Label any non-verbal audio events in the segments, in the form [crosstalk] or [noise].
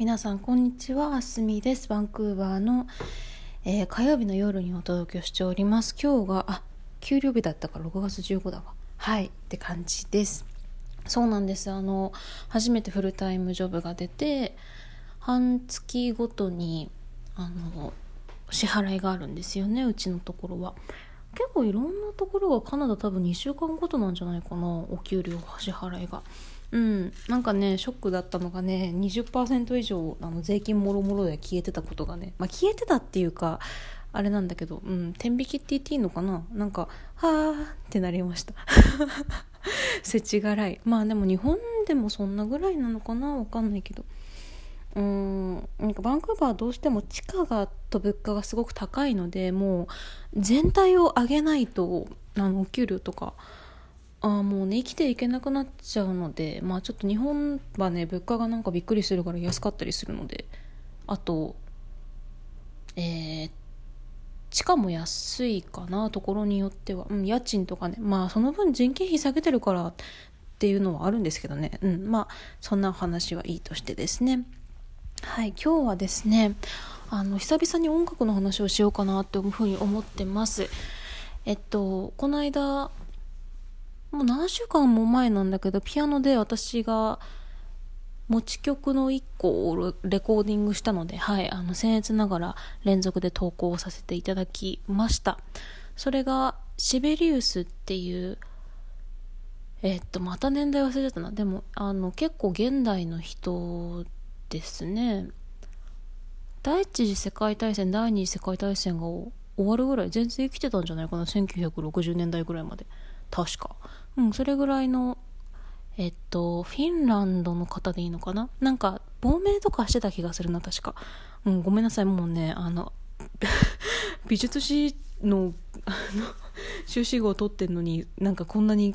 皆さんこんにちはあすみです。バンクーバーの、えー、火曜日の夜にお届けをしております。今日があ給料日だったから6月15だわ。はいって感じです。そうなんです。あの初めてフルタイムジョブが出て半月ごとにあの支払いがあるんですよねうちのところは。結構いろんなところがカナダ多分2週間ごとなんじゃないかなお給料支払いが。うん。なんかねショックだったのがね20%以上あの税金もろもろで消えてたことがね、まあ、消えてたっていうかあれなんだけど、うん、天引きって言っていいのかな？なんかはーってなりました。[laughs] 世知辛い。まあでも日本でもそんなぐらいなのかな？わかんないけど。うんなんかバンクーバーはどうしても地価がと物価がすごく高いのでもう全体を上げないとあのお給料とかあもうね生きていけなくなっちゃうのでまあちょっと日本はね物価がなんかびっくりするから安かったりするのであとえー、地価も安いかなところによっては、うん、家賃とかね。まあその分人件費下げてるからっていうのはあるんですけどね。うんまあそんな話はいいとしてですね。はい今日はですねあの久々に音楽の話をしようかなというふうに思ってます。えっとこの間もう何週間も前なんだけどピアノで私が持ち曲の1個をレコーディングしたので、はい、あの僭越ながら連続で投稿させていただきました。それがシベリウスっていうえっとまた年代忘れちゃったな。でもあの結構現代の人ですね。第一次世界大戦第二次世界大戦が終わるぐらい全然生きてたんじゃないかな。1960年代ぐらいまで。確か。うん、それぐらいの、えっと、フィンランドの方でいいのかな？なんか、亡命とかしてた気がするな、確か。うん、ごめんなさい、もうね、あの、[laughs] 美術史の、あの、修士号を取ってんのに、なんかこんなに、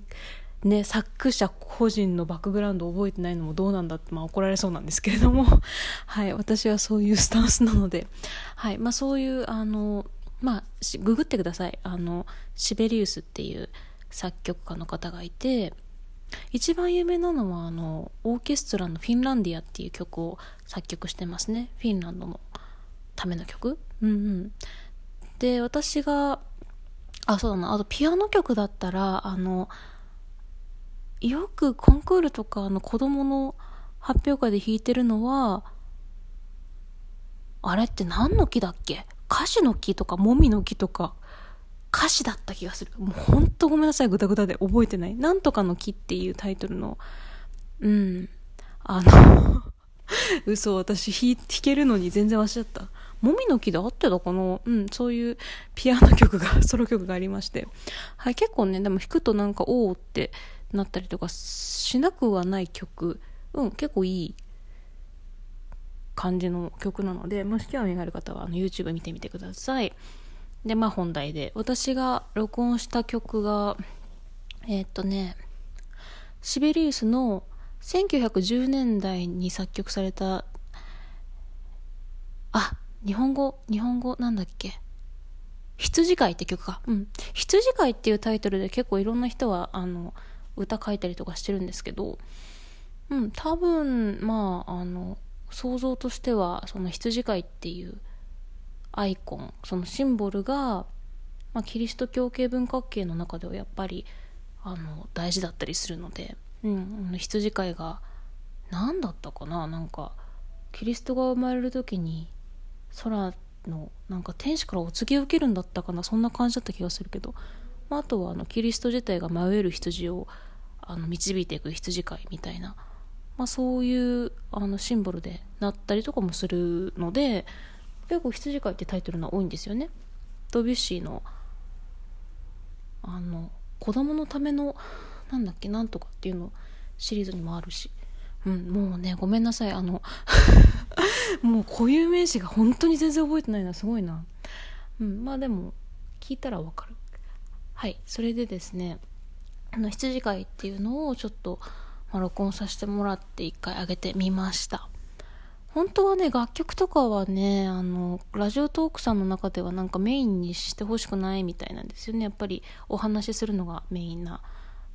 ね、作者個人のバックグラウンドを覚えてないのもどうなんだって、まあ、怒られそうなんですけれども、[laughs] はい、私はそういうスタンスなので、はい、まあ、そういう、あの、まあ、ググってください。あの、シベリウスっていう、作曲家の方がいて一番有名なのはあのオーケストラの「フィンランディア」っていう曲を作曲してますね。フィンランドのための曲。うんうん。で私があそうだな。あとピアノ曲だったらあのよくコンクールとかの子供の発表会で弾いてるのはあれって何の木だっけ？歌詞の木とかもみの木とか。歌詞だった気がする。もうほんとごめんなさい、ぐだぐだで覚えてない。なんとかの木っていうタイトルの、うん。あの [laughs] 嘘、私弾けるのに全然忘れちゃった。もみの木で合ってたかな？うん、そういうピアノ曲が、[laughs] ソロ曲がありまして。はい、結構ね、でも弾くとなんか、おおってなったりとかしなくはない曲。うん、結構いい感じの曲なので、もし興味がある方はあの YouTube 見てみてください。で、まあ本題で。私が録音した曲が、えー、っとね、シベリウスの1910年代に作曲された、あ、日本語、日本語なんだっけ？羊飼いって曲か。うん。羊飼いっていうタイトルで結構いろんな人は、あの、歌書いたりとかしてるんですけど、うん、多分、まあ、あの、想像としては、その羊飼いっていうアイコンそのシンボルが、まあ、キリスト教系文化系の中ではやっぱりあの大事だったりするので、うん、羊飼いが何だったかななんかキリストが生まれる時に空のなんか天使からお告げを受けるんだったかなそんな感じだった気がするけど、まあ、あとはあのキリスト自体が迷える羊をあの導いていく羊飼いみたいな、まあ、そういうあのシンボルでなったりとかもするので結構羊飼いってタイトルが多いんですよね。ドビュッシーのあの子供のためのなんだっけなんとかっていうのシリーズにもあるし。うんもうねごめんなさい。あの [laughs] もう固有名詞が本当に全然覚えてないなすごいな。うんまあでも聞いたらわかる。はいそれでですねあの羊飼いっていうのをちょっと、まあ、録音させてもらって一回上げてみました。本当はね、楽曲とかはね、あの、ラジオトークさんの中ではなんかメインにしてほしくないみたいなんですよね。やっぱりお話しするのがメインな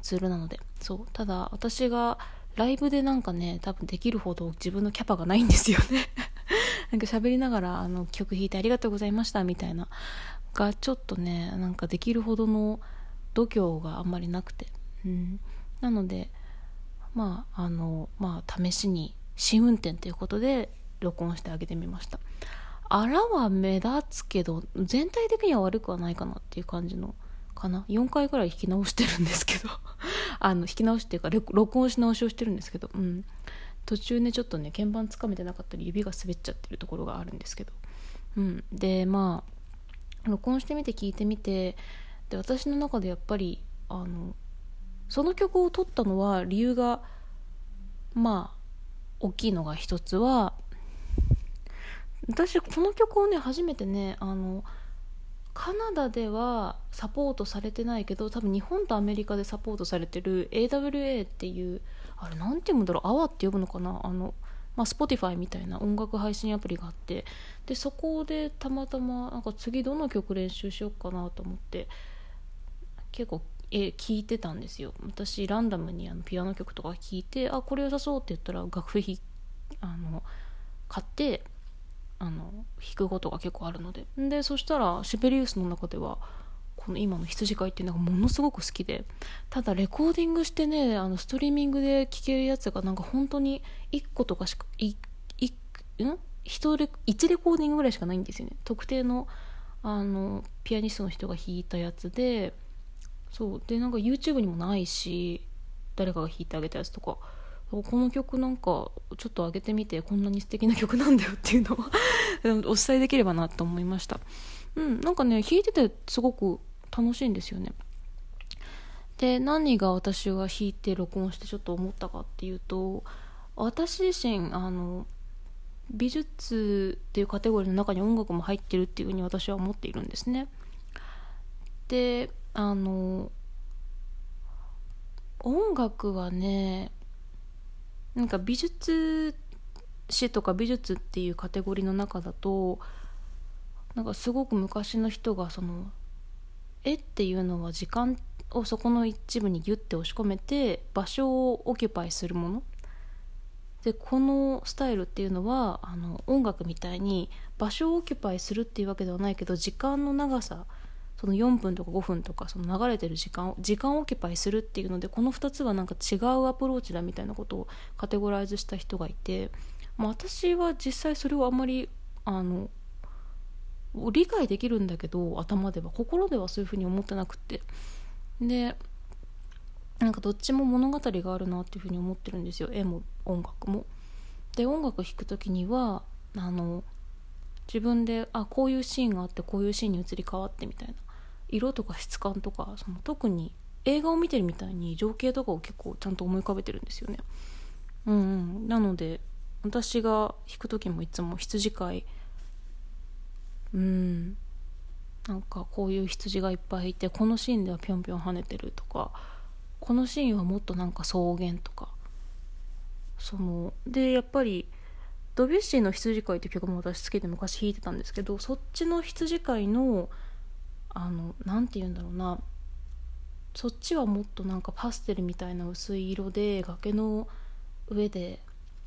ツールなので。そう。ただ、私がライブでなんかね多分できるほど自分のキャパがないんですよね [laughs] なんか喋りながらあの曲弾いてありがとうございましたみたいながちょっとねなんかできるほどの度胸があんまりなくて、うん、なのでまああのまあ試しに試運転ということで録音してあげてみました。あらは目立つけど全体的には悪くはないかなっていう感じのかな。4回ぐらい弾き直してるんですけど。[laughs] あの弾き直しっていうか録音し直しをしてるんですけど、うん、途中ねちょっとね鍵盤つかめてなかったり指が滑っちゃってるところがあるんですけど、うん、でまあ録音してみて聞いてみてで私の中でやっぱりあのその曲を撮ったのは理由がまあ大きいのが一つは私この曲をね初めてねあのカナダではサポートされてないけど多分日本とアメリカでサポートされてる AWA っていうあれ何て読むんだろうアワって呼ぶのかな？あの、まあ、Spotify みたいな音楽配信アプリがあってでそこでたまたまなんか次どの曲練習しようかなと思って結構え聞いてたんですよ。私ランダムにあのピアノ曲とか聞いてあこれ良さそうって言ったら楽譜あの買ってあの弾くことが結構あるので。でそしたらシベリウスの中ではこの今の羊飼いっていうのがものすごく好きでただレコーディングしてねあのストリーミングで聴けるやつがなんか本当に1個とかしかいいん？1レ1レコーディングぐらいしかないんですよね。特定のあのピアニストの人が弾いたやつでそう。でなんか YouTube にもないし誰かが弾いてあげたやつとか。この曲なんかちょっと上げてみてこんなに素敵な曲なんだよっていうのを [laughs] お伝えできればなと思いました。うんなんかね弾いててすごく楽しいんですよね。で何が私が弾いて録音してちょっと思ったかっていうと私自身あの美術っていうカテゴリーの中に音楽も入ってるっていうふうに私は思っているんですね。であの音楽はねなんか美術史とか美術っていうカテゴリーの中だとなんかすごく昔の人がその絵っていうのは時間をそこの一部にギュッて押し込めて場所をオキュパイするもの。でこのスタイルっていうのはあの音楽みたいに場所をオキュパイするっていうわけではないけど時間の長さその4分とか5分とかその流れてる時間を時間をオキュパイするっていうのでこの2つはなんか違うアプローチだみたいなことをカテゴライズした人がいて、ま、私は実際それをあんまりあの理解できるんだけど頭では心ではそういうふうに思ってなくって。でなんかどっちも物語があるなっていうふうに思ってるんですよ。絵も音楽も。で音楽弾く時にはあの自分であこういうシーンがあってこういうシーンに移り変わってみたいな。色とか質感とかその特に映画を見てるみたいに情景とかを結構ちゃんと思い浮かべてるんですよね。うん、うん、なので私が弾く時もいつも羊飼い。うん。なんかこういう羊がいっぱいいてこのシーンではぴょんぴょん跳ねてるとかこのシーンはもっとなんか草原とか。そのでやっぱりドビュッシーの羊飼いっていう曲も私好きで昔弾いてたんですけどそっちの羊飼いのあの何て言うんだろうな。そっちはもっとなんかパステルみたいな薄い色で崖の上で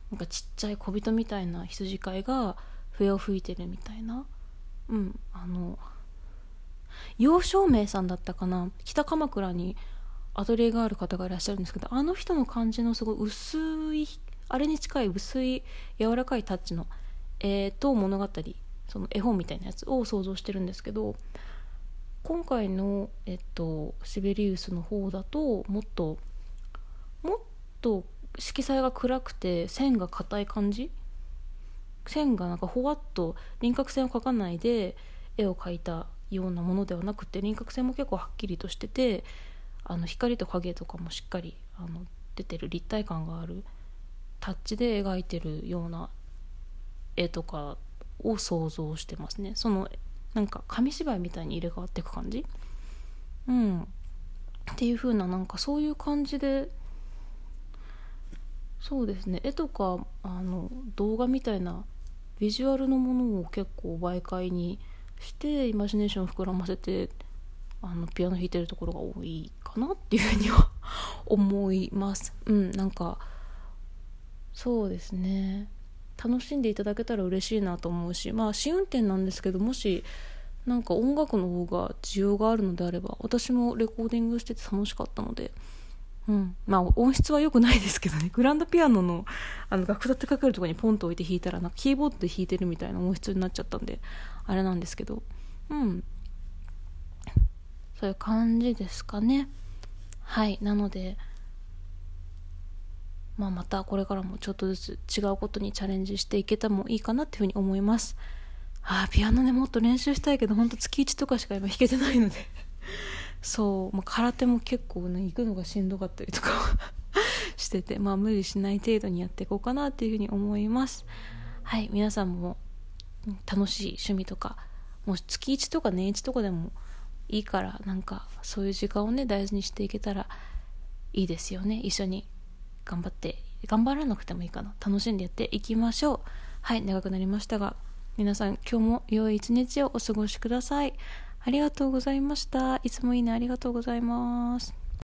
なんかちっちゃい小人みたいな羊飼いが笛を吹いてるみたいな。うんあの楊照明さんだったかな。北鎌倉にアトリエがある方がいらっしゃるんですけどあの人の感じのすごい薄いあれに近い薄い柔らかいタッチの絵と物語その絵本みたいなやつを想像してるんですけど今回の、えっと、シベリウスの方だともっともっと色彩が暗くて線が硬い感じ？線がなんかほわっと輪郭線を描かないで絵を描いたようなものではなくて輪郭線も結構はっきりとしててあの光と影とかもしっかりあの出てる立体感があるタッチで描いてるような絵とかを想像してますね。そのなんか紙芝居みたいに入れ替わっていく感じ？うん。っていう風ななんかそういう感じでそうですね。絵とかあの動画みたいなビジュアルのものを結構媒介にしてイマジネーションを膨らませてあのピアノ弾いてるところが多いかなっていうふうには [laughs] 思います。うん、なんかそうですね。楽しんでいただけたら嬉しいなと思うしまあ試運転なんですけどもしなんか音楽の方が需要があるのであれば私もレコーディングしてて楽しかったので、うん、まあ音質は良くないですけどね。グランドピアノのあの楽譜ってかけるところにポンと置いて弾いたらなんかキーボードで弾いてるみたいな音質になっちゃったんであれなんですけどうん。そういう感じですかね。はい。なのでまあ、またこれからもちょっとずつ違うことにチャレンジしていけたもいいかなっていうふうに思います。あピアノねもっと練習したいけどほんと月1とかしか今弾けてないので。[laughs] そう、まあ、空手も結構ね行くのがしんどかったりとか [laughs] しててまあ無理しない程度にやっていこうかなっていうふうに思います。はい皆さんも楽しい趣味とかもう月1とか年1とかでもいいからなんかそういう時間をね大事にしていけたらいいですよね。一緒に頑張って頑張らなくてもいいかな。楽しんでやっていきましょう。はい長くなりましたが皆さん今日も良い一日をお過ごしください。ありがとうございました。いつもいいねありがとうございます。